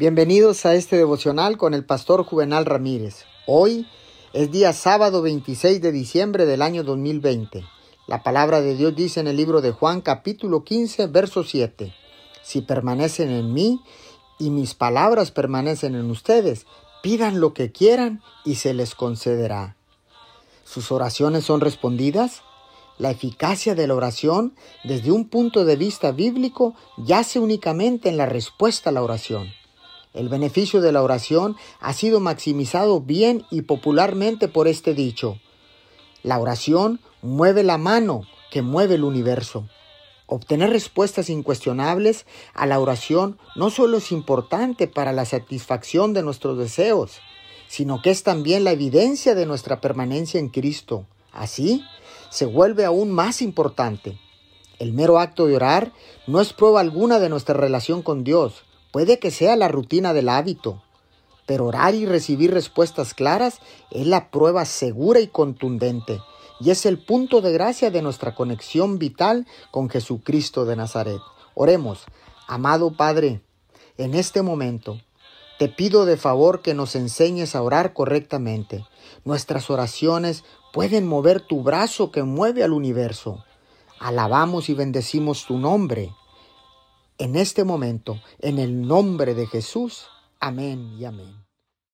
Bienvenidos a este devocional con el pastor Juvenal Ramírez. Hoy es día sábado 26 de diciembre del año 2020. La palabra de Dios dice en el libro de Juan capítulo 15 verso 7. Si permanecen en mí y mis palabras permanecen en ustedes, pidan lo que quieran y se les concederá. ¿Sus oraciones son respondidas? La eficacia de la oración desde un punto de vista bíblico yace únicamente en la respuesta a la oración. El beneficio de la oración ha sido maximizado bien y popularmente por este dicho. La oración mueve la mano que mueve el universo. Obtener respuestas incuestionables a la oración no solo es importante para la satisfacción de nuestros deseos, sino que es también la evidencia de nuestra permanencia en Cristo. Así, se vuelve aún más importante. El mero acto de orar no es prueba alguna de nuestra relación con Dios, Puede que sea la rutina del hábito, pero orar y recibir respuestas claras es la prueba segura y contundente, y es el punto de gracia de nuestra conexión vital con Jesucristo de Nazaret. Oremos, amado Padre, en este momento, te pido de favor que nos enseñes a orar correctamente. Nuestras oraciones pueden mover tu brazo que mueve al universo. Alabamos y bendecimos tu nombre en este momento, en el nombre de Jesús. Amén y amén.